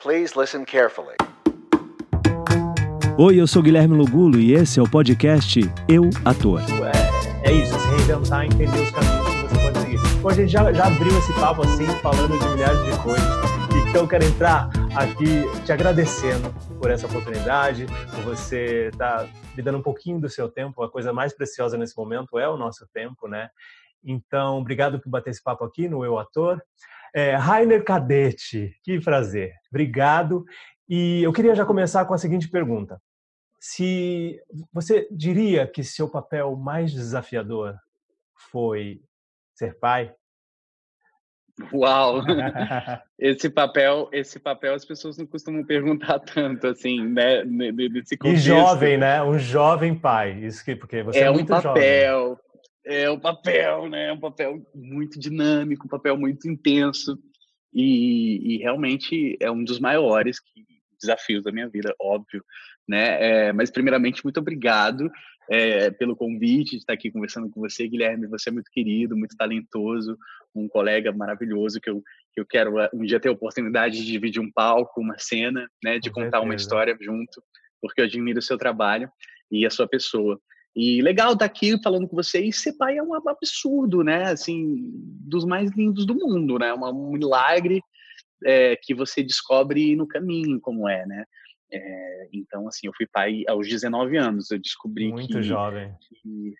Please listen carefully. Oi, eu sou Guilherme Lugulo e esse é o podcast Eu Ator. É, é isso, se reinventar, entender os caminhos que você pode seguir. Bom, a gente já, já abriu esse papo assim, falando de milhares de coisas. Então, eu quero entrar aqui te agradecendo por essa oportunidade, por você estar tá me dando um pouquinho do seu tempo. A coisa mais preciosa nesse momento é o nosso tempo, né? Então, obrigado por bater esse papo aqui no Eu Ator. É, Rainer Cadete, que prazer. Obrigado. E eu queria já começar com a seguinte pergunta. Se você diria que seu papel mais desafiador foi ser pai? Uau! Esse papel, esse papel as pessoas não costumam perguntar tanto assim, né? Nesse contexto. E jovem, né? Um jovem pai, isso que porque você é, é um muito papel, jovem é um papel, né? É um papel muito dinâmico, um papel muito intenso e, e realmente é um dos maiores que, desafios da minha vida, óbvio, né? É, mas primeiramente muito obrigado é, pelo convite de estar aqui conversando com você, Guilherme. Você é muito querido, muito talentoso, um colega maravilhoso que eu que eu quero é, um dia ter a oportunidade de dividir um palco, uma cena, né? De com contar certeza. uma história junto, porque eu admiro o seu trabalho e a sua pessoa. E legal estar tá aqui falando com você. E ser pai é um absurdo, né? Assim, dos mais lindos do mundo, né? Um milagre é, que você descobre no caminho como é, né? É, então, assim, eu fui pai aos 19 anos. Eu descobri Muito que, jovem. que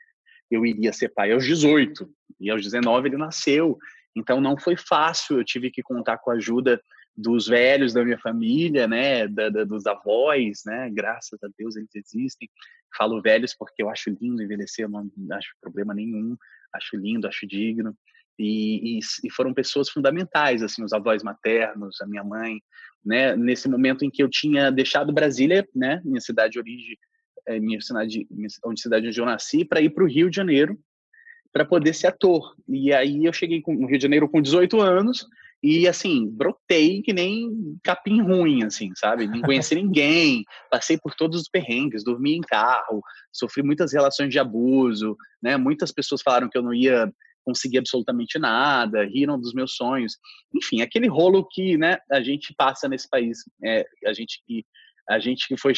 eu iria ser pai aos 18. E aos 19 ele nasceu. Então, não foi fácil. Eu tive que contar com a ajuda dos velhos da minha família, né, da, da, dos avós, né, graças a Deus eles existem, Falo velhos porque eu acho lindo envelhecer, não acho problema nenhum, acho lindo, acho digno. E, e, e, foram pessoas fundamentais, assim, os avós maternos, a minha mãe, né, nesse momento em que eu tinha deixado Brasília, né, minha cidade de origem, é, minha cidade, minha cidade onde eu nasci, para ir para o Rio de Janeiro, para poder ser ator. E aí eu cheguei no Rio de Janeiro com 18 anos, e assim, brotei que nem capim ruim, assim, sabe? Não conheci ninguém, passei por todos os perrengues, dormi em carro, sofri muitas relações de abuso, né? Muitas pessoas falaram que eu não ia conseguir absolutamente nada, riram dos meus sonhos. Enfim, aquele rolo que, né, a gente passa nesse país, é, a gente que a gente que foi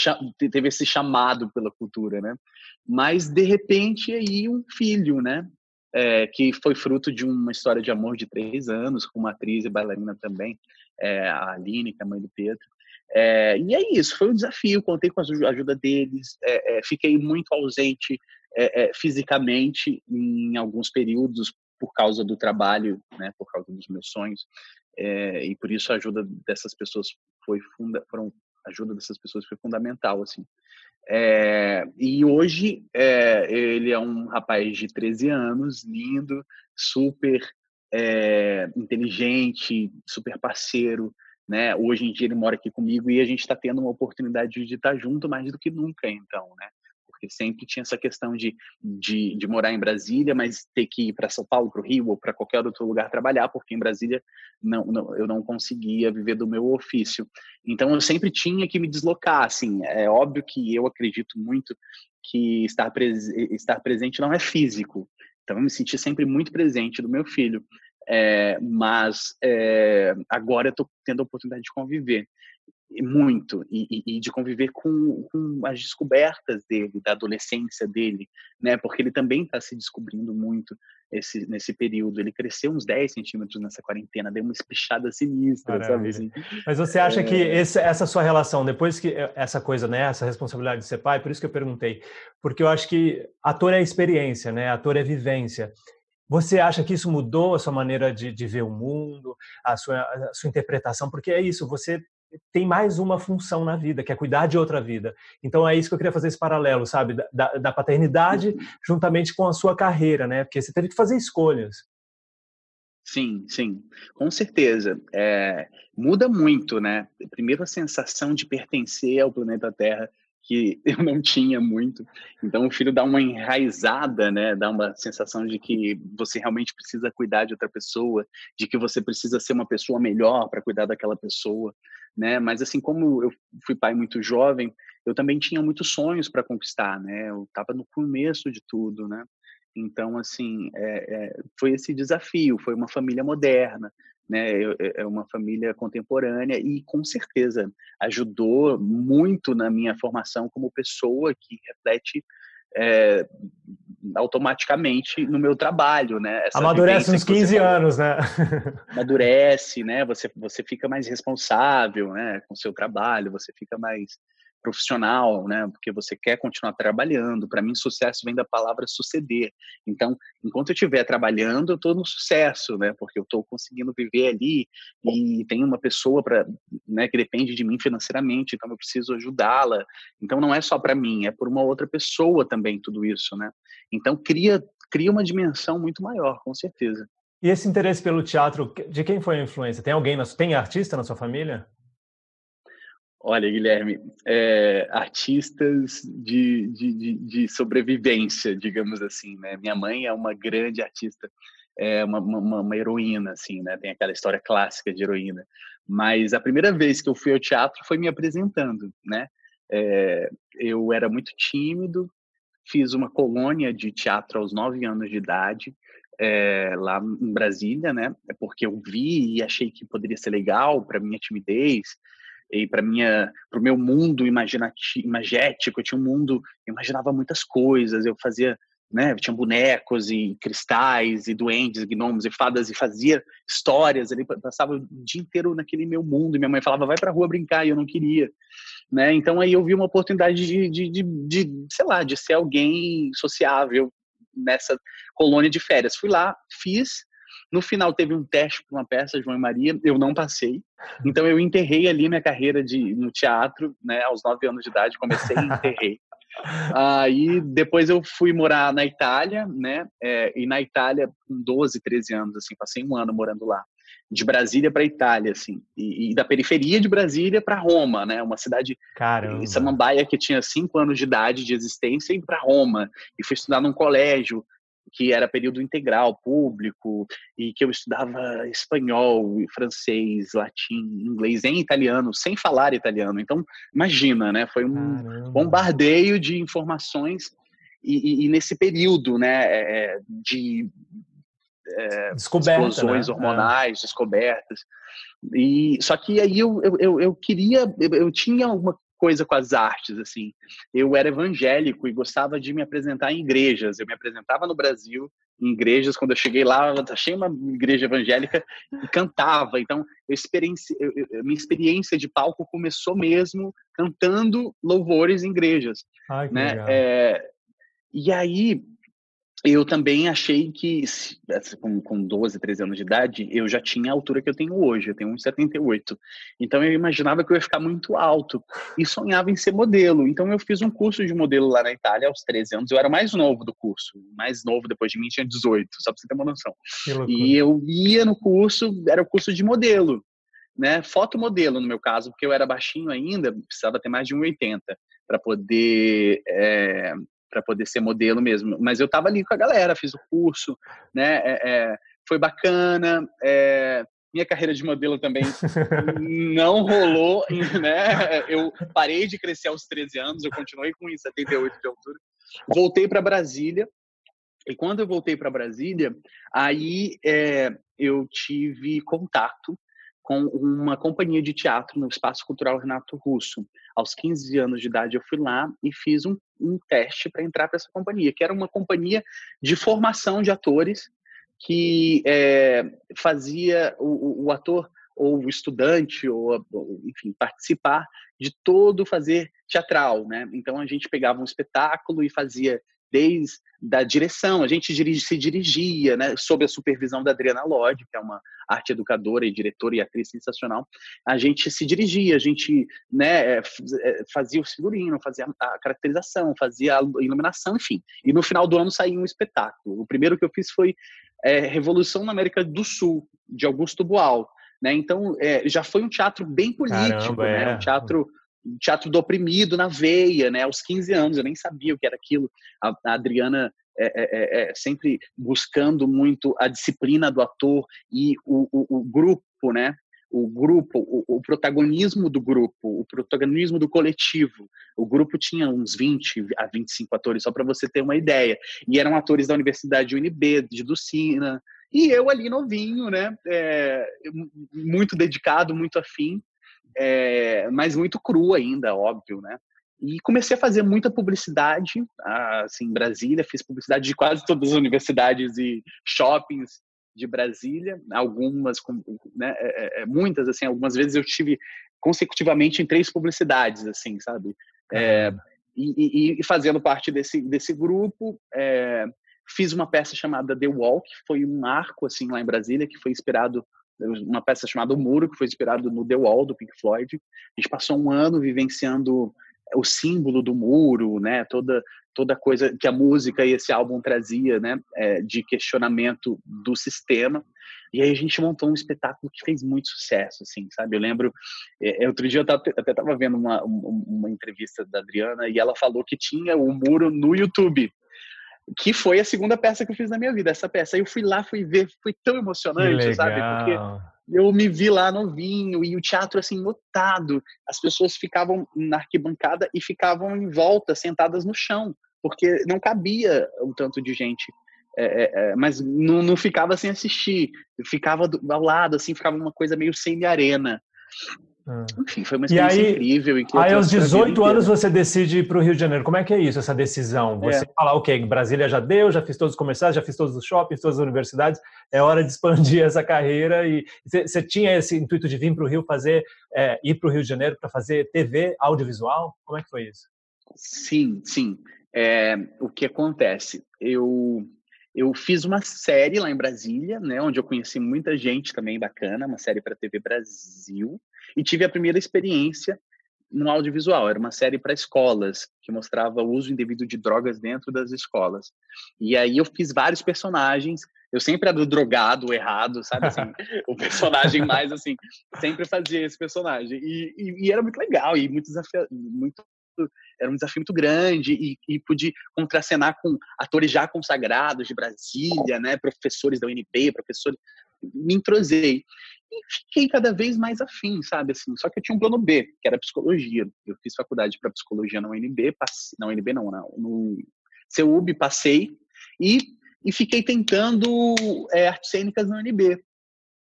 teve esse chamado pela cultura, né? Mas de repente aí um filho, né? É, que foi fruto de uma história de amor de três anos, com uma atriz e bailarina também, é, a Aline, que é a mãe do Pedro. É, e é isso, foi um desafio, contei com a ajuda deles, é, é, fiquei muito ausente é, fisicamente em alguns períodos por causa do trabalho, né, por causa dos meus sonhos, e por isso a ajuda dessas pessoas foi funda, foram a ajuda dessas pessoas foi fundamental, assim. É, e hoje é, ele é um rapaz de 13 anos, lindo, super é, inteligente, super parceiro. Né? Hoje em dia ele mora aqui comigo e a gente está tendo uma oportunidade de estar junto mais do que nunca, então, né? Porque sempre tinha essa questão de, de, de morar em Brasília, mas ter que ir para São Paulo, para o Rio ou para qualquer outro lugar trabalhar, porque em Brasília não, não, eu não conseguia viver do meu ofício. Então eu sempre tinha que me deslocar, assim, é óbvio que eu acredito muito que estar, pres estar presente não é físico, então eu me senti sempre muito presente do meu filho, é, mas é, agora eu estou tendo a oportunidade de conviver muito e, e, de conviver com, com, as descobertas dele, da adolescência dele, né? Porque ele também está se descobrindo muito esse, nesse período. Ele cresceu uns 10 centímetros nessa quarentena, deu uma espichada sinistra, Maravilha. sabe? Assim. Mas você acha é... que esse, essa sua relação, depois que eh, essa coisa, né? Essa responsabilidade de ser pai, por isso que eu perguntei, porque eu acho que ator é experiência, né? Ator é vivência. Você acha que isso mudou a sua maneira de, de ver o mundo, a sua, a sua interpretação? Porque é isso, você tem mais uma função na vida, que é cuidar de outra vida. Então é isso que eu queria fazer esse paralelo, sabe, da, da paternidade juntamente com a sua carreira, né? Porque você teve que fazer escolhas. Sim, sim, com certeza. É, muda muito, né? Primeiro a sensação de pertencer ao planeta Terra que eu não tinha muito. Então o filho dá uma enraizada, né? Dá uma sensação de que você realmente precisa cuidar de outra pessoa, de que você precisa ser uma pessoa melhor para cuidar daquela pessoa né? Mas assim como eu fui pai muito jovem, eu também tinha muitos sonhos para conquistar, né? Eu estava no começo de tudo, né? Então assim é, é, foi esse desafio, foi uma família moderna, né? É uma família contemporânea e com certeza ajudou muito na minha formação como pessoa que reflete é, automaticamente no meu trabalho, né? Essa Amadurece uns 15 anos, né? Amadurece, né? Você, você fica mais responsável, né? Com o seu trabalho, você fica mais profissional, né? Porque você quer continuar trabalhando. Para mim, sucesso vem da palavra suceder. Então, enquanto eu estiver trabalhando, eu estou no sucesso, né? Porque eu estou conseguindo viver ali e tem uma pessoa para, né? Que depende de mim financeiramente, então eu preciso ajudá-la. Então, não é só para mim, é por uma outra pessoa também tudo isso, né? Então, cria cria uma dimensão muito maior, com certeza. E esse interesse pelo teatro, de quem foi a influência? Tem alguém, na, tem artista na sua família? Olha, Guilherme, é, artistas de, de, de, de, sobrevivência, digamos assim, né? Minha mãe é uma grande artista, é uma, uma, uma, heroína, assim, né? Tem aquela história clássica de heroína. Mas a primeira vez que eu fui ao teatro foi me apresentando, né? É, eu era muito tímido, fiz uma colônia de teatro aos nove anos de idade, é, lá em Brasília, né? É porque eu vi e achei que poderia ser legal para minha timidez e para minha para o meu mundo imagético eu tinha um mundo eu imaginava muitas coisas eu fazia né eu tinha bonecos e cristais e duendes gnomos e fadas e fazia histórias ele passava o dia inteiro naquele meu mundo e minha mãe falava vai para rua brincar e eu não queria né? Então aí eu vi uma oportunidade de, de, de, de sei lá de ser alguém sociável nessa colônia de férias. Fui lá fiz no final teve um teste para uma peça, João e Maria, eu não passei. Então eu enterrei ali minha carreira de, no teatro, né, aos nove anos de idade, comecei e enterrei. Aí depois eu fui morar na Itália, né? É, e na Itália, com 12, 13 anos, assim, passei um ano morando lá. De Brasília para Itália, assim, e, e, da periferia de Brasília para Roma, né? Uma cidade Caramba. Samambaia que tinha cinco anos de idade de existência e para Roma. E fui estudar num colégio que era período integral, público, e que eu estudava espanhol, francês, latim, inglês em italiano, sem falar italiano. Então, imagina, né? Foi um Caramba. bombardeio de informações e, e, e, nesse período, né, é, é, de é, explosões né? hormonais, é. descobertas. E só que aí eu, eu, eu queria, eu, eu tinha uma coisa com as artes, assim. Eu era evangélico e gostava de me apresentar em igrejas. Eu me apresentava no Brasil em igrejas. Quando eu cheguei lá, eu achei uma igreja evangélica e cantava. Então, eu experiência, eu, minha experiência de palco começou mesmo cantando louvores em igrejas. Ai, né? É, e aí, eu também achei que, com, com 12, 13 anos de idade, eu já tinha a altura que eu tenho hoje, eu tenho 1,78. Então eu imaginava que eu ia ficar muito alto e sonhava em ser modelo. Então eu fiz um curso de modelo lá na Itália aos 13 anos. Eu era o mais novo do curso, mais novo depois de mim tinha 18, só pra você ter uma noção. E eu ia no curso, era o curso de modelo, né? Fotomodelo no meu caso, porque eu era baixinho ainda, precisava ter mais de 1,80 para poder é, para poder ser modelo mesmo. Mas eu estava ali com a galera, fiz o curso, né? É, é, foi bacana. É, minha carreira de modelo também não rolou, né? Eu parei de crescer aos 13 anos, eu continuei com 78 de altura. Voltei para Brasília. E quando eu voltei para Brasília, aí é, eu tive contato com uma companhia de teatro no Espaço Cultural Renato Russo. Aos 15 anos de idade, eu fui lá e fiz um, um teste para entrar para essa companhia, que era uma companhia de formação de atores que é, fazia o, o, ator ou o estudante, ou, enfim, participar de todo fazer teatral, né? Então a gente pegava um espetáculo e fazia desde da direção, a gente dirige, se dirigia, né, sob a supervisão da Adriana Lodge, que é uma arte educadora e diretora e atriz sensacional, a gente se dirigia, a gente né, é, é, fazia o figurino, fazia a caracterização, fazia a iluminação, enfim. E no final do ano saía um espetáculo. O primeiro que eu fiz foi é, Revolução na América do Sul, de Augusto Boal. Né? Então, é, já foi um teatro bem político, Caramba, né? um teatro teatro do oprimido na veia, né? Aos 15 anos, eu nem sabia o que era aquilo. A, a Adriana é, é, é, é sempre buscando muito a disciplina do ator e o, o, o grupo, né? O grupo, o, o, protagonismo do grupo, o protagonismo do coletivo. O grupo tinha uns 20 a 25 atores, só para você ter uma ideia. E eram atores da Universidade UNB, de Lucina, E eu ali novinho, né? É, muito dedicado, muito afim, é, mas muito cru ainda, óbvio, né? E comecei a fazer muita publicidade, assim, em Brasília, fiz publicidade de quase todas as universidades e shoppings de Brasília, algumas, né, é, é, muitas, assim, algumas vezes eu tive consecutivamente em três publicidades, assim, sabe? É, e, e, e, fazendo parte desse, desse grupo, é, fiz uma peça chamada The Wall, que foi um arco, assim, lá em Brasília, que foi inspirado uma peça chamada O Muro, que foi inspirado no The Wall, do Pink Floyd. A gente passou um ano vivenciando o símbolo do muro, né? Toda toda coisa que a música e esse álbum trazia, né? É, de questionamento do sistema. E aí a gente montou um espetáculo que fez muito sucesso, assim, sabe? Eu lembro, é, outro dia eu tava, até estava vendo uma, uma entrevista da Adriana e ela falou que tinha o muro no YouTube que foi a segunda peça que eu fiz na minha vida, essa peça. Aí eu fui lá, fui ver, foi tão emocionante, sabe? Porque eu me vi lá novinho e o teatro assim lotado. As pessoas ficavam na arquibancada e ficavam em volta, sentadas no chão, porque não cabia um tanto de gente. É, é, é mas não, não ficava sem assistir, ficava do, ao lado, assim, ficava uma coisa meio semi-arena. Ah. Enfim, foi uma experiência aí, incrível. Em que aí, aos 18 anos, você decide ir para o Rio de Janeiro. Como é que é isso, essa decisão? Você é. fala, ok, Brasília já deu, já fiz todos os comerciais, já fiz todos os shoppings, todas as universidades, é hora de expandir essa carreira. E você tinha esse intuito de vir para o Rio fazer, é, ir para o Rio de Janeiro para fazer TV audiovisual? Como é que foi isso? Sim, sim. É, o que acontece? Eu eu fiz uma série lá em Brasília, né, onde eu conheci muita gente também bacana, uma série para TV Brasil, e tive a primeira experiência no audiovisual. Era uma série para escolas que mostrava o uso indevido de drogas dentro das escolas. E aí eu fiz vários personagens. Eu sempre era do drogado, errado, sabe assim, o personagem mais assim, sempre fazia esse personagem. E, e, e era muito legal e muito desafiador, muito era um desafio muito grande e, e pude contracenar com atores já consagrados de Brasília, né, professores da UNB, professores, me entrosei e fiquei cada vez mais afim, sabe, assim, só que eu tinha um plano B, que era psicologia, eu fiz faculdade para psicologia na UNB, passei, na UNB não, não no CEUB, passei, e, e fiquei tentando é, artes cênicas na UNB,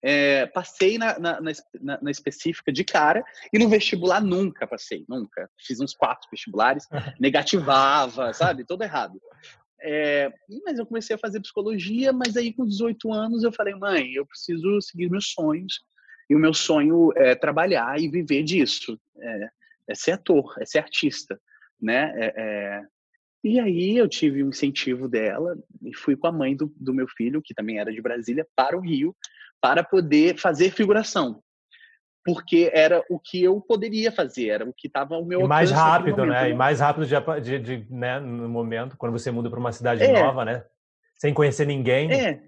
é, passei na, na, na, na, específica de cara e no vestibular nunca passei, nunca. Fiz uns quatro vestibulares, negativava, sabe? Todo errado. É, mas eu comecei a fazer psicologia, mas aí com 18 anos eu falei, mãe, eu preciso seguir meus sonhos. E o meu sonho é trabalhar e viver disso. É, é ser ator, é ser artista, né? É, é e aí eu tive um incentivo dela e fui com a mãe do, do meu filho, que também era de Brasília, para o Rio para poder fazer figuração. Porque era o que eu poderia fazer, era o que estava ao meu e mais rápido, né? E mais rápido de, de, de, né, no momento, quando você muda para uma cidade é. nova, né? Sem conhecer ninguém. É,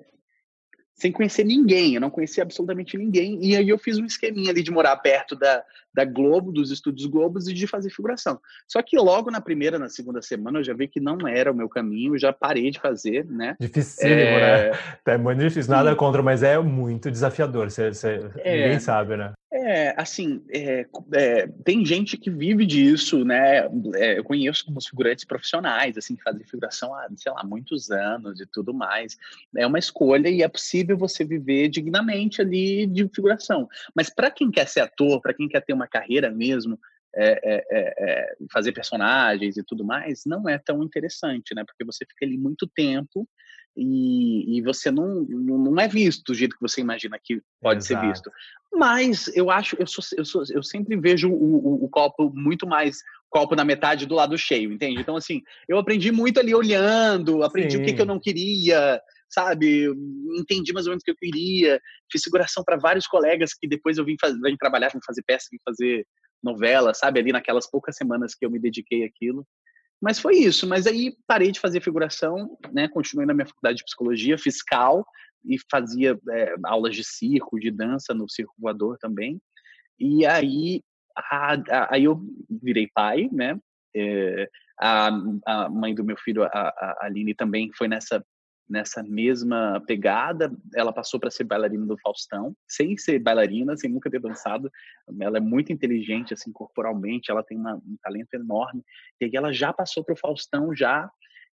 sem conhecer ninguém, eu não conhecia absolutamente ninguém. E aí eu fiz um esqueminha ali de morar perto da, da Globo, dos estúdios Globos e de fazer figuração. Só que logo na primeira, na segunda semana, eu já vi que não era o meu caminho, já parei de fazer, né? Dificílimo, é... né? É muito difícil, nada Sim. contra, mas é muito desafiador, você, você... É... ninguém sabe, né? É, assim, é, é, tem gente que vive disso, né? É, eu conheço alguns figurantes profissionais, assim, que fazem figuração há, sei lá, muitos anos e tudo mais. É uma escolha e é possível você viver dignamente ali de figuração. Mas para quem quer ser ator, para quem quer ter uma carreira mesmo, é, é, é, fazer personagens e tudo mais, não é tão interessante, né? Porque você fica ali muito tempo e, e você não, não é visto do jeito que você imagina que pode Exato. ser visto. Mas eu acho, eu, sou, eu, sou, eu sempre vejo o, o, o, copo muito mais copo na metade do lado cheio, entende? Então, assim, eu aprendi muito ali olhando, aprendi Sim. o que, que eu não queria, sabe? Entendi mais ou menos o que eu queria, fiz seguração para vários colegas que depois eu vim, fazer, vim trabalhar, vim fazer peça, vim fazer novela, sabe? Ali naquelas poucas semanas que eu me dediquei àquilo. Mas foi isso. Mas aí parei de fazer figuração, né? Continuei na minha faculdade de psicologia, fiscal, e fazia é, aulas de circo, de dança no circo voador também. E aí, a, a, aí eu virei pai, né? É, a, a mãe do meu filho, a, a Aline, também foi nessa nessa mesma pegada. Ela passou para ser bailarina do Faustão, sem ser bailarina, sem nunca ter dançado. Ela é muito inteligente, assim, corporalmente, ela tem uma, um talento enorme. E aí ela já passou para o Faustão, já.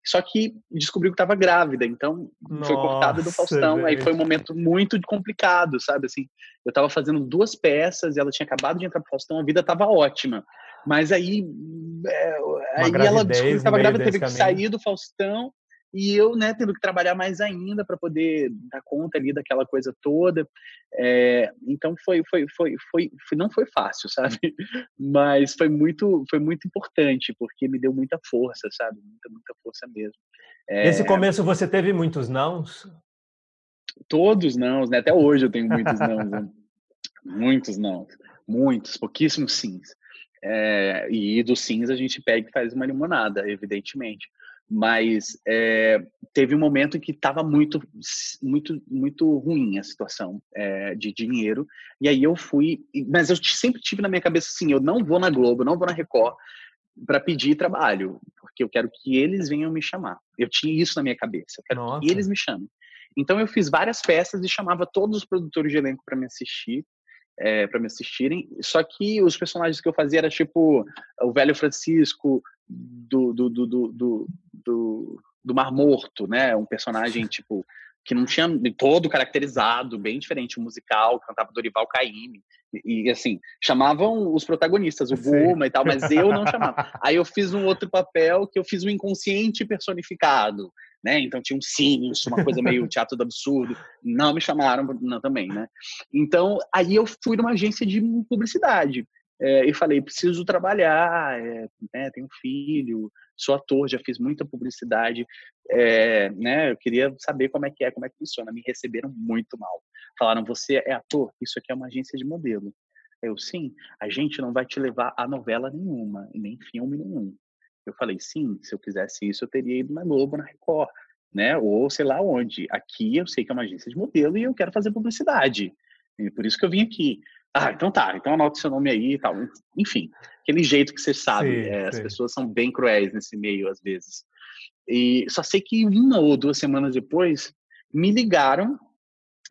Só que descobriu que estava grávida, então Nossa, foi cortada do Faustão. Aí foi um momento muito complicado, sabe? Assim, eu estava fazendo duas peças e ela tinha acabado de entrar pro Faustão, a vida estava ótima. Mas aí, é, aí ela descobriu que estava grávida, teve que caminho. sair do Faustão e eu, né, tendo que trabalhar mais ainda para poder dar conta ali daquela coisa toda. É, então foi, foi, foi, foi, não foi fácil, sabe? Mas foi muito, foi muito importante porque me deu muita força, sabe? Muita, muita força mesmo. É, Nesse começo você teve muitos nãos? Todos não, né? Até hoje eu tenho muitos não, né? muitos não, muitos, pouquíssimos sims. É, e dos sims a gente pega e faz uma limonada, evidentemente mas é, teve um momento em que estava muito, muito, muito ruim a situação é, de dinheiro. E aí eu fui, mas eu sempre tive na minha cabeça assim: eu não vou na Globo, não vou na Record para pedir trabalho, porque eu quero que eles venham me chamar. Eu tinha isso na minha cabeça, eu quero Nossa. que eles me chamem. Então eu fiz várias peças e chamava todos os produtores de elenco para me assistir. É, para me assistirem, só que os personagens que eu fazia era tipo o velho Francisco, do, do, do, do, do, Mar Morto, né? Um personagem, tipo, que não tinha todo caracterizado, bem diferente, o musical, cantava Dorival Caymmi. E, e, assim, chamavam os protagonistas, o Buma e tal, mas eu não chamava. Aí eu fiz um outro papel que eu fiz o um inconsciente personificado, né? Então tinha um Sinius, uma coisa meio teatro do absurdo. Não me chamaram não, também, né? Então, aí eu fui numa agência de publicidade é, e falei, preciso trabalhar, é, né, tenho filho, sou ator, já fiz muita publicidade, é, né, eu queria saber como é que é, como é que funciona. Me receberam muito mal. Falaram, você é ator? Isso aqui é uma agência de modelo. Eu, sim, a gente não vai te levar a novela nenhuma, nem filme nenhum. Eu falei, sim, se eu quisesse isso, eu teria ido na Globo, na Record, né, ou sei lá onde. Aqui eu sei que é uma agência de modelo e eu quero fazer publicidade. E por isso que eu vim aqui. Ah, então tá, então anota seu nome aí e tal. Enfim, aquele jeito que você sabe. Sim, é. As pessoas são bem cruéis nesse meio, às vezes. E só sei que uma ou duas semanas depois, me ligaram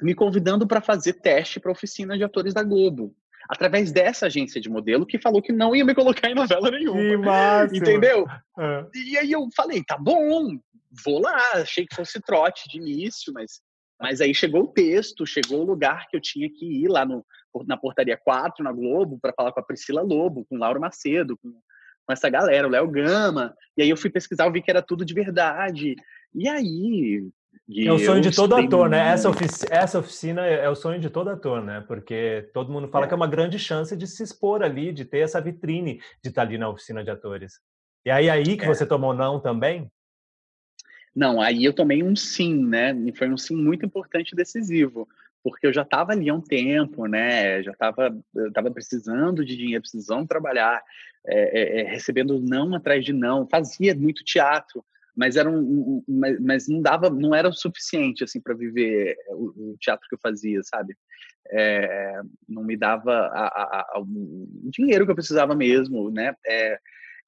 me convidando para fazer teste para oficina de atores da Globo. Através dessa agência de modelo que falou que não ia me colocar em novela nenhuma. Que massa. Entendeu? É. E aí eu falei, tá bom, vou lá. Achei que fosse trote de início, mas mas aí chegou o texto, chegou o lugar que eu tinha que ir lá no, na Portaria 4, na Globo, para falar com a Priscila Lobo, com o Lauro Macedo, com, com essa galera, o Léo Gama. E aí eu fui pesquisar, eu vi que era tudo de verdade. E aí. E é o sonho de todo ator, né? Essa, ofici essa oficina é, é o sonho de todo ator, né? Porque todo mundo fala é. que é uma grande chance de se expor ali, de ter essa vitrine de estar ali na oficina de atores. E aí, aí que é. você tomou não também? Não, aí eu tomei um sim, né? E foi um sim muito importante e decisivo, porque eu já estava ali há um tempo, né? Já estava tava precisando de dinheiro, precisando trabalhar, é, é, recebendo não atrás de não, fazia muito teatro, mas era um, mas, mas, não dava, não era o suficiente assim para viver o, o, teatro que eu fazia, sabe? É, não me dava a, a, o dinheiro que eu precisava mesmo, né?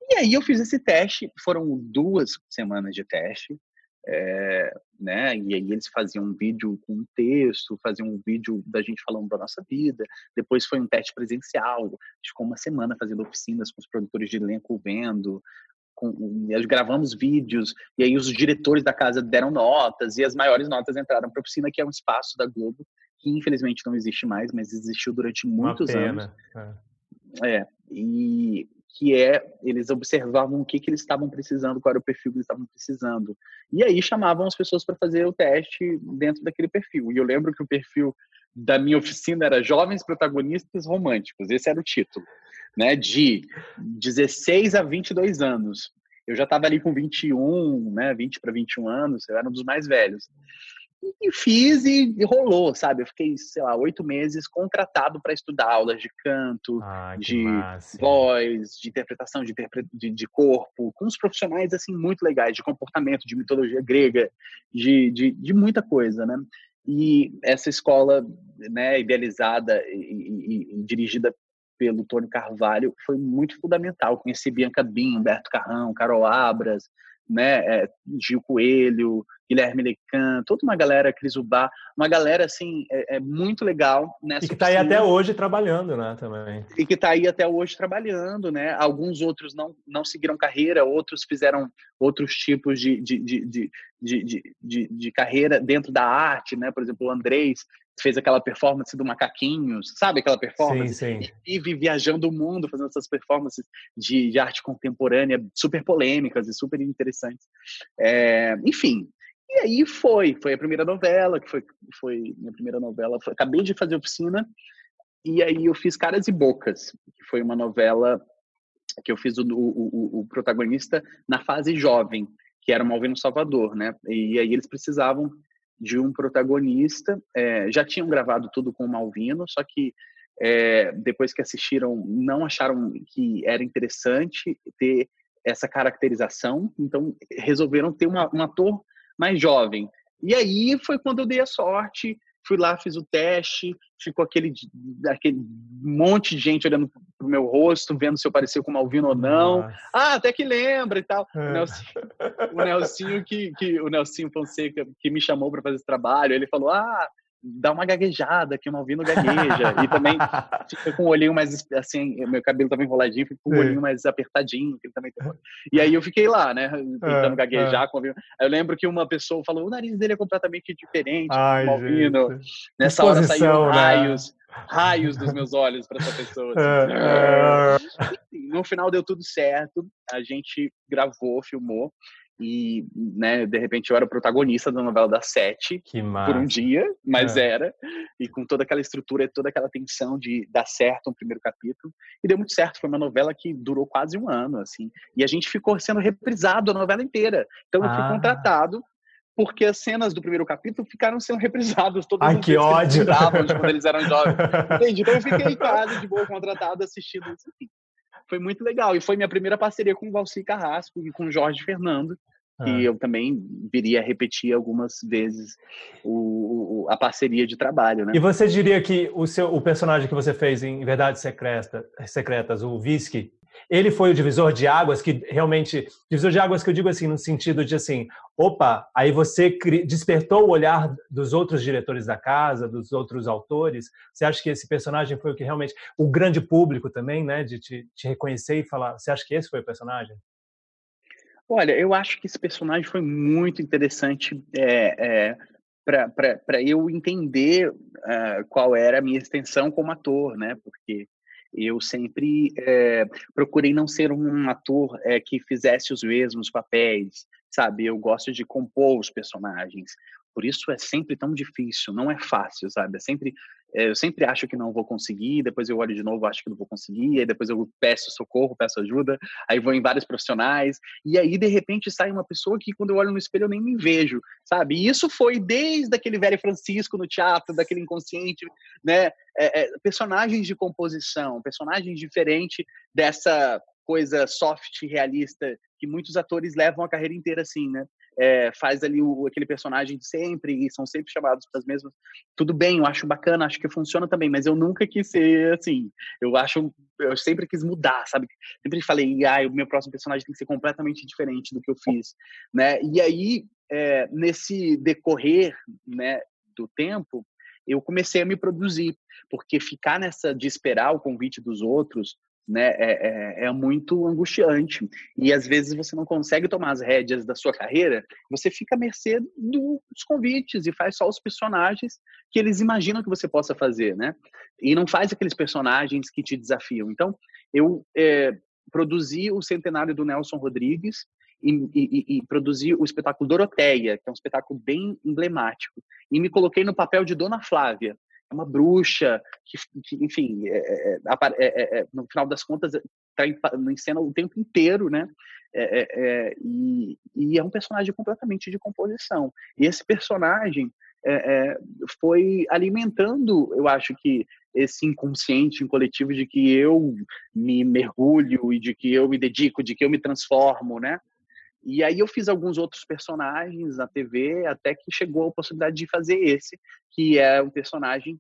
E aí eu fiz esse teste, foram duas semanas de teste, é, né? E aí eles faziam um vídeo com um texto, faziam um vídeo da gente falando da nossa vida. Depois foi um teste presencial, ficou uma semana fazendo oficinas com os produtores de elenco vendo. Com, gravamos vídeos e aí os diretores da casa deram notas e as maiores notas entraram para a oficina que é um espaço da Globo que infelizmente não existe mais, mas existiu durante muitos anos. É. é. E, que é eles observavam o que, que eles estavam precisando, qual era o perfil que eles estavam precisando. E aí chamavam as pessoas para fazer o teste dentro daquele perfil. E eu lembro que o perfil da minha oficina era Jovens Protagonistas Românticos, esse era o título, né, de 16 a 22 anos. Eu já estava ali com 21, né, 20 para 21 anos, eu era um dos mais velhos. E fiz e, rolou, sabe? Eu fiquei, sei lá, oito meses contratado para estudar aulas de canto, ah, de massa. voz, de interpretação de, de, de, corpo, com os profissionais, assim, muito legais, de comportamento, de mitologia grega, de, de, de muita coisa, né? E essa escola, né, idealizada e, e, e dirigida pelo Tony Carvalho foi muito fundamental. Conheci Bianca Bim, Humberto Carrão, Carol Abras, né? É, Gil Coelho, Guilherme Lecan, toda uma galera, Cris Ubá, uma galera assim, é, é muito legal nessa. E que está aí até hoje trabalhando, né? Também. E que está aí até hoje trabalhando, né? Alguns outros não, não seguiram carreira, outros fizeram outros tipos de, de, de, de, de, de, de carreira dentro da arte, né? Por exemplo, o Andrés fez aquela performance do macaquinho, sabe aquela performance? Sim, sim. E vive viajando o mundo fazendo essas performances de, de arte contemporânea super polêmicas e super interessantes. É, enfim, e aí foi, foi a primeira novela, que foi, foi minha primeira novela. Foi, acabei de fazer oficina, e aí eu fiz Caras e Bocas, que foi uma novela que eu fiz o, o, o, protagonista na fase jovem, que era Malvino Salvador, né? E aí eles precisavam de um protagonista. É, já tinham gravado tudo com o Malvino, só que é, depois que assistiram, não acharam que era interessante ter essa caracterização, então resolveram ter uma, um ator mais jovem. E aí foi quando eu dei a sorte, fui lá, fiz o teste, ficou aquele, aquele monte de gente olhando pro meu rosto, vendo se eu parecia com o Malvino ou não. Nossa. Ah, até que lembra e tal. É. O Nelsinho, o Nelsinho que, que o Nelsinho Fonseca que me chamou para fazer esse trabalho, ele falou: "Ah, dá uma gaguejada, que o Malvino gagueja. e também fica com o olhinho mais, assim, meu cabelo tava enroladinho, fica com o olhinho mais apertadinho, que ele também tem. E aí eu fiquei lá, né, tentando é, gaguejar é. com o Malvino. eu lembro que uma pessoa falou, o nariz dele é completamente diferente Ai, do Malvino. Gente. Nessa hora saiu né? raios, raios dos meus olhos para essa pessoa. Assim. É, no final deu tudo certo, a gente gravou, filmou, e, né, de repente eu era o protagonista da novela das sete por um dia, mas é. era, e com toda aquela estrutura, toda aquela tensão de dar certo um primeiro capítulo, e deu muito certo, foi uma novela que durou quase um ano, assim, e a gente ficou sendo reprisado a novela inteira, então eu fui ah. contratado porque as cenas do primeiro capítulo ficaram sendo reprisadas todos Ai, os que ódio. Que quando eles eram jovens. Entendi. Então eu fiquei em casa, de boa, contratado, assistindo isso aqui foi muito legal. E foi minha primeira parceria com o Valci Carrasco e com o Jorge Fernando, que ah. eu também viria a repetir algumas vezes o, o, a parceria de trabalho, né? E você diria que o seu o personagem que você fez em Verdades Secreta, Secretas, o Visky, ele foi o divisor de águas que realmente divisor de águas que eu digo assim no sentido de assim, opa, aí você despertou o olhar dos outros diretores da casa, dos outros autores. Você acha que esse personagem foi o que realmente o grande público também, né, de te, te reconhecer e falar, você acha que esse foi o personagem? Olha, eu acho que esse personagem foi muito interessante é, é, para eu entender uh, qual era a minha extensão como ator, né? Porque eu sempre é, procurei não ser um ator é, que fizesse os mesmos papéis, sabe? Eu gosto de compor os personagens. Por isso é sempre tão difícil, não é fácil, sabe? É sempre, eu sempre acho que não vou conseguir, depois eu olho de novo, acho que não vou conseguir, aí depois eu peço socorro, peço ajuda, aí vou em vários profissionais, e aí de repente sai uma pessoa que quando eu olho no espelho eu nem me vejo, sabe? E isso foi desde aquele velho Francisco no teatro, daquele inconsciente, né? É, é, personagens de composição, personagens diferentes dessa coisa soft, realista, que muitos atores levam a carreira inteira assim, né? É, faz ali o, aquele personagem sempre e são sempre chamados para as mesmas. Tudo bem, eu acho bacana, acho que funciona também, mas eu nunca quis ser assim. Eu acho, eu sempre quis mudar, sabe? Sempre falei, ah, o meu próximo personagem tem que ser completamente diferente do que eu fiz, né? E aí, é, nesse decorrer, né, do tempo, eu comecei a me produzir, porque ficar nessa de esperar o convite dos outros né, é, é, é, muito angustiante. E às vezes você não consegue tomar as rédeas da sua carreira, você fica à mercê dos convites e faz só os personagens que eles imaginam que você possa fazer, né? E não faz aqueles personagens que te desafiam. Então, eu é, produzi o centenário do Nelson Rodrigues e, e, e, produzi o espetáculo Doroteia, que é um espetáculo bem emblemático, e me coloquei no papel de Dona Flávia, uma bruxa, que, que enfim, é é, é, é, é, no final das contas, está em, em, cena o tempo inteiro, né? e, e, é um personagem completamente de composição. E esse personagem foi alimentando, eu acho que, esse inconsciente coletivo de que eu me mergulho e de que eu me dedico, de que eu me transformo, né? E aí eu fiz alguns outros personagens na TV, até que chegou a possibilidade de fazer esse, que é um personagem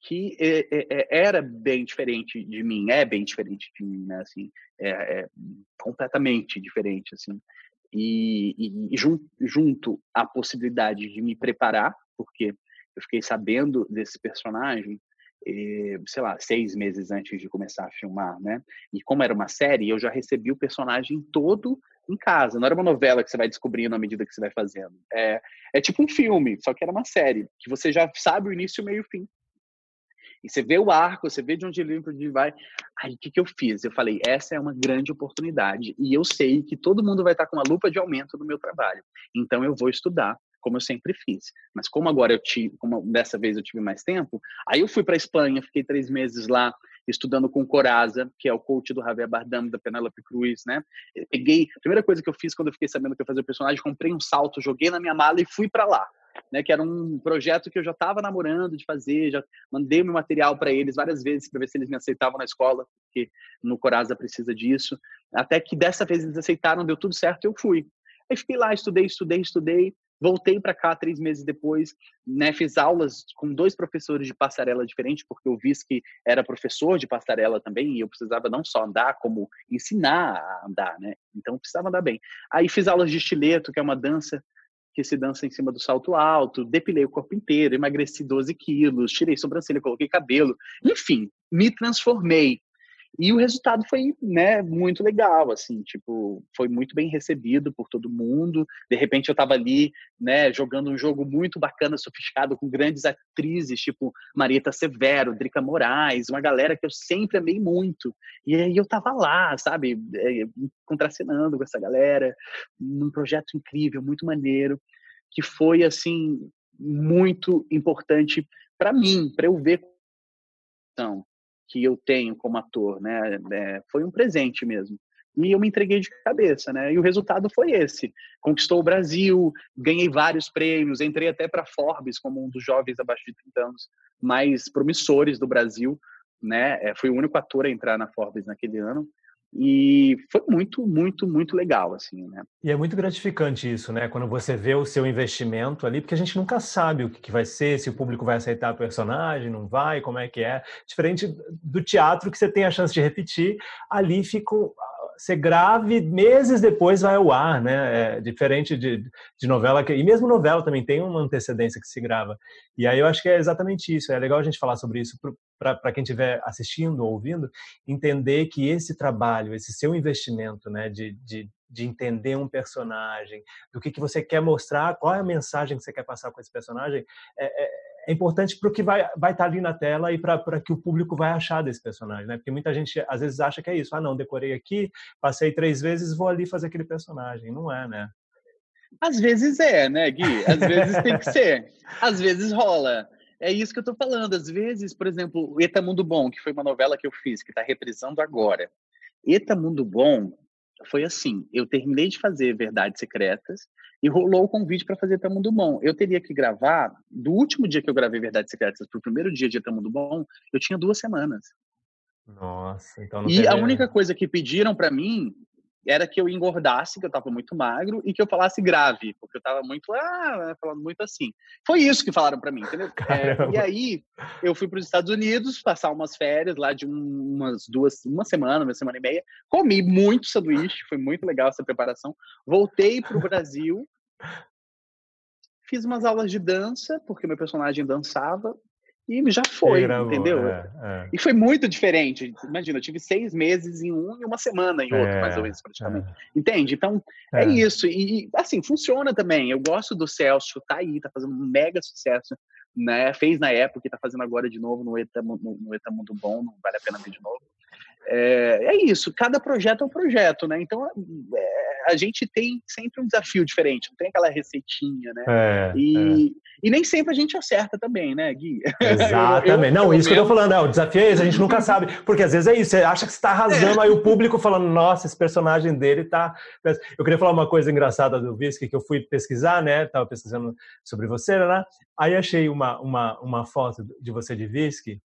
que é, é, é, era bem diferente de mim, é bem diferente de mim, né? Assim, é, é completamente diferente, assim. E, e, e junto, junto à possibilidade de me preparar, porque eu fiquei sabendo desse personagem, eh, sei lá, seis meses antes de começar a filmar, né? E como era uma série, eu já recebi o personagem todo em casa. Não era uma novela que você vai descobrindo à medida que você vai fazendo. É, é tipo um filme, só que era uma série, que você já sabe o início, o meio e o fim. E você vê o arco, você vê de onde ele onde vai. Aí o que, que eu fiz? Eu falei, essa é uma grande oportunidade. E eu sei que todo mundo vai estar com uma lupa de aumento no meu trabalho. Então eu vou estudar como eu sempre fiz. Mas como agora eu tive, como dessa vez eu tive mais tempo, aí eu fui para Espanha, fiquei três meses lá estudando com o Coraza, que é o coach do Javier Bardem, da Penélope Cruz, né? Eu peguei, a primeira coisa que eu fiz quando eu fiquei sabendo que eu fazia o personagem, comprei um salto, joguei na minha mala e fui para lá. Né, que era um projeto que eu já estava namorando de fazer, já mandei meu material para eles várias vezes para ver se eles me aceitavam na escola, porque no Coraza precisa disso. Até que dessa vez eles aceitaram, deu tudo certo, eu fui. Aí fiquei lá, estudei, estudei, estudei. Voltei para cá três meses depois, né, fiz aulas com dois professores de passarela diferentes, porque eu vi que era professor de passarela também e eu precisava não só andar, como ensinar a andar, né? Então precisava andar bem. Aí fiz aulas de estileto, que é uma dança que se dança em cima do salto alto, depilei o corpo inteiro, emagreci 12 quilos, tirei sobrancelha, coloquei cabelo, enfim, me transformei. E o resultado foi, né, muito legal, assim, tipo, foi muito bem recebido por todo mundo. De repente eu estava ali, né, jogando um jogo muito bacana, sofisticado, com grandes atrizes, tipo Marieta Severo, Drica Moraes, uma galera que eu sempre amei muito. E aí eu estava lá, sabe, é, contracenando com essa galera, num projeto incrível, muito maneiro, que foi, assim, muito importante para mim, para eu ver então, que eu tenho como ator, né? É, foi um presente mesmo. E eu me entreguei de cabeça, né? E o resultado foi esse. Conquistou o Brasil, ganhei vários prêmios, entrei até para Forbes como um dos jovens abaixo de 30 anos mais promissores do Brasil, né? É, fui o único ator a entrar na Forbes naquele ano. E foi muito, muito, muito legal, assim, né? E é muito gratificante isso, né? Quando você vê o seu investimento ali, porque a gente nunca sabe o que vai ser, se o público vai aceitar o personagem, não vai, como é que é. Diferente do teatro, que você tem a chance de repetir, ali fica ser grave meses depois vai ao ar, né? É diferente de, de novela, que, e mesmo novela também tem uma antecedência que se grava. E aí eu acho que é exatamente isso. É legal a gente falar sobre isso para quem estiver assistindo ou ouvindo, entender que esse trabalho, esse seu investimento, né, de, de, de entender um personagem, do que, que você quer mostrar, qual é a mensagem que você quer passar com esse personagem, é, é é importante para o que vai, vai estar tá ali na tela e para que o público vai achar desse personagem, né? Porque muita gente às vezes acha que é isso. Ah, não, decorei aqui, passei três vezes, vou ali fazer aquele personagem. Não é, né? Às vezes é, né, Gui? Às vezes tem que ser. Às vezes rola. É isso que eu estou falando. Às vezes, por exemplo, Eta Mundo Bom, que foi uma novela que eu fiz, que está reprisando agora. Eta Mundo Bom foi assim: eu terminei de fazer Verdades Secretas e rolou o convite para fazer Eta Mundo Bom. Eu teria que gravar, do último dia que eu gravei Verdades Secretas para o primeiro dia de Eta Mundo Bom, eu tinha duas semanas. Nossa, então não E a única coisa que pediram para mim era que eu engordasse, que eu estava muito magro, e que eu falasse grave, porque eu estava muito, ah, falando muito assim. Foi isso que falaram para mim, entendeu? É, e aí eu fui para os Estados Unidos passar umas férias lá de um, umas duas, uma semana, uma semana e meia. Comi muito sanduíche, foi muito legal essa preparação. Voltei para o Brasil, fiz umas aulas de dança, porque meu personagem dançava, e já foi, entendeu? É, é. E foi muito diferente. Imagina, eu tive seis meses em um e uma semana em outro, é, mais ou menos, praticamente. É. Entende? Então, é. é. isso. E, assim, funciona também. Eu gosto do Celso, tá aí, tá fazendo um mega sucesso. Né? Fez na época e tá fazendo agora de novo no Eta, no, no Eta Mundo Bom, não vale a pena ver de novo. É, é, isso, cada projeto é um projeto, né? Então é, a gente tem sempre um desafio diferente, não tem aquela receitinha, né? É, e, é. e nem sempre a gente acerta também, né, Gui? Exatamente. não, isso que eu tô falando, é, o desafio é esse, a gente nunca sabe, porque às vezes é isso, você acha que você tá arrasando, aí o público falando, nossa, esse personagem dele tá. Eu queria falar uma coisa engraçada do Visky, que eu fui pesquisar, né? Tava pesquisando sobre você, né? Aí achei uma, uma, uma foto de você de Visky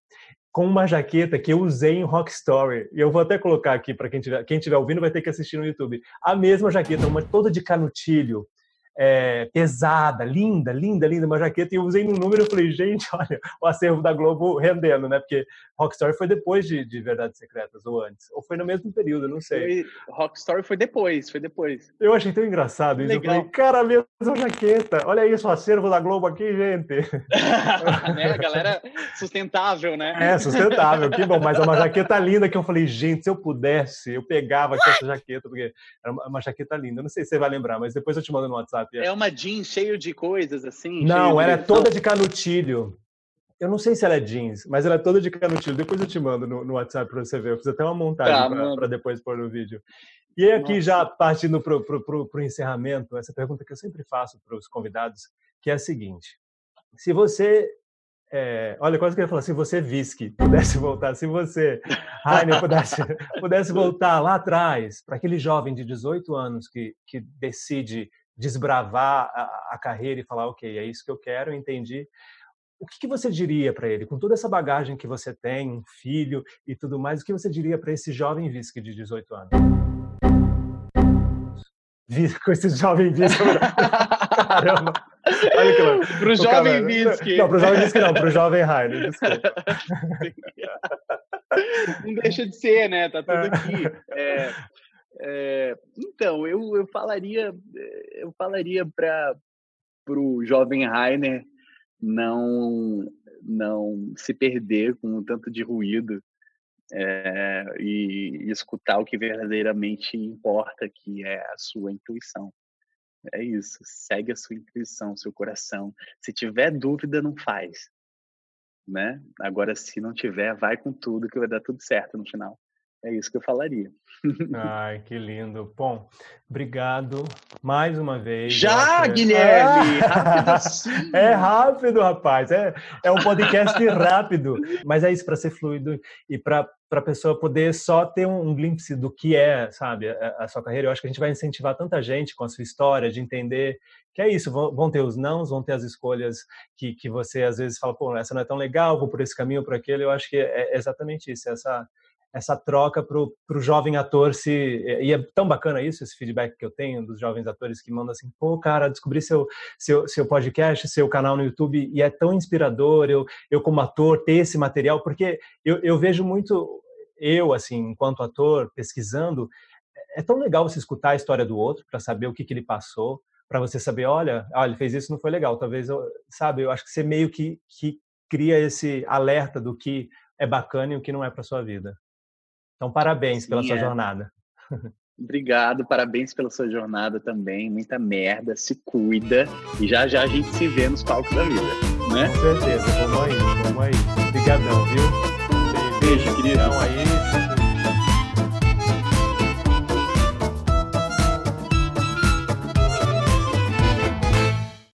com uma jaqueta que eu usei em Rock Story. E eu vou até colocar aqui para quem tiver, quem tiver ouvindo vai ter que assistir no YouTube. A mesma jaqueta, uma toda de canutilho. É, pesada, linda, linda, linda, uma jaqueta, e eu usei num número, eu falei, gente, olha, o acervo da Globo rendendo, né? Porque Rock Story foi depois de, de Verdades Secretas, ou antes, ou foi no mesmo período, não sei. Foi, Rock Story foi depois, foi depois. Eu achei tão engraçado isso, Legal. eu falei, cara, a mesma jaqueta, olha isso, o acervo da Globo aqui, gente. né, galera sustentável, né? É, sustentável, que bom, mas é uma jaqueta linda que eu falei, gente, se eu pudesse, eu pegava aqui essa jaqueta, porque era uma jaqueta linda, eu não sei se você vai lembrar, mas depois eu te mando no WhatsApp. É uma jeans cheio de coisas assim? Não, ela é toda de canutilho. Eu não sei se ela é jeans, mas ela é toda de canutilho. Depois eu te mando no, no WhatsApp para você ver. Eu fiz até uma montagem tá, para depois pôr no vídeo. E aqui, Nossa. já partindo para o encerramento, essa pergunta que eu sempre faço para os convidados, que é a seguinte: se você é, olha, quase que eu ia falar, se você, Visky, pudesse voltar, se você, Rainer, pudesse, pudesse voltar lá atrás, para aquele jovem de 18 anos que, que decide desbravar a, a, carreira e falar, ok, é isso que eu quero, entendi. O que, que você diria para ele, com toda essa bagagem que você tem, um filho e tudo mais, o que você diria para esse jovem Visky de 18 anos? Com esse jovem Visky. Caramba! Olha que louco. Pro jovem Visky. Não, pro jovem Visky não, pro jovem Rainer, desculpa. não deixa de ser, né? Tá tudo aqui. É, é, então, eu, eu falaria, eu falaria para o jovem Rainer não não se perder com um tanto de ruído é, e, e escutar o que verdadeiramente importa, que é a sua intuição. É isso, segue a sua intuição, seu coração. Se tiver dúvida, não faz, né? Agora, se não tiver, vai com tudo que vai dar tudo certo no final. É isso que eu falaria. Ai, que lindo. Bom, obrigado mais uma vez. Já, Guilherme! Ah! Rápido assim. É rápido, rapaz. É, é um podcast rápido. Mas é isso, para ser fluido e para a pessoa poder só ter um, um glimpse do que é, sabe, a, a, sua carreira. Eu acho que a gente vai incentivar tanta gente com a sua história, de entender que é isso. Vão, vão ter os nãos, vão ter as escolhas que, que você às vezes fala, pô, essa não é tão legal, vou por esse caminho, por aquele. Eu acho que é, é exatamente isso. Essa essa troca para o jovem ator se e é tão bacana isso esse feedback que eu tenho dos jovens atores que mandam assim pô cara descobri seu seu, seu podcast seu canal no YouTube e é tão inspirador eu eu como ator ter esse material porque eu, eu vejo muito eu assim enquanto ator pesquisando é tão legal você escutar a história do outro para saber o que, que ele passou para você saber olha olha ele fez isso não foi legal talvez eu, sabe eu acho que você meio que que cria esse alerta do que é bacana e o que não é para sua vida então, parabéns Sim, pela sua é. jornada. Obrigado, parabéns pela sua jornada também. Muita merda, se cuida e já já a gente se vê nos palcos da vida, né? Com certeza, vamos aí, vamos aí. Obrigadão, viu? Beijo, Beijo querido. Então, aí.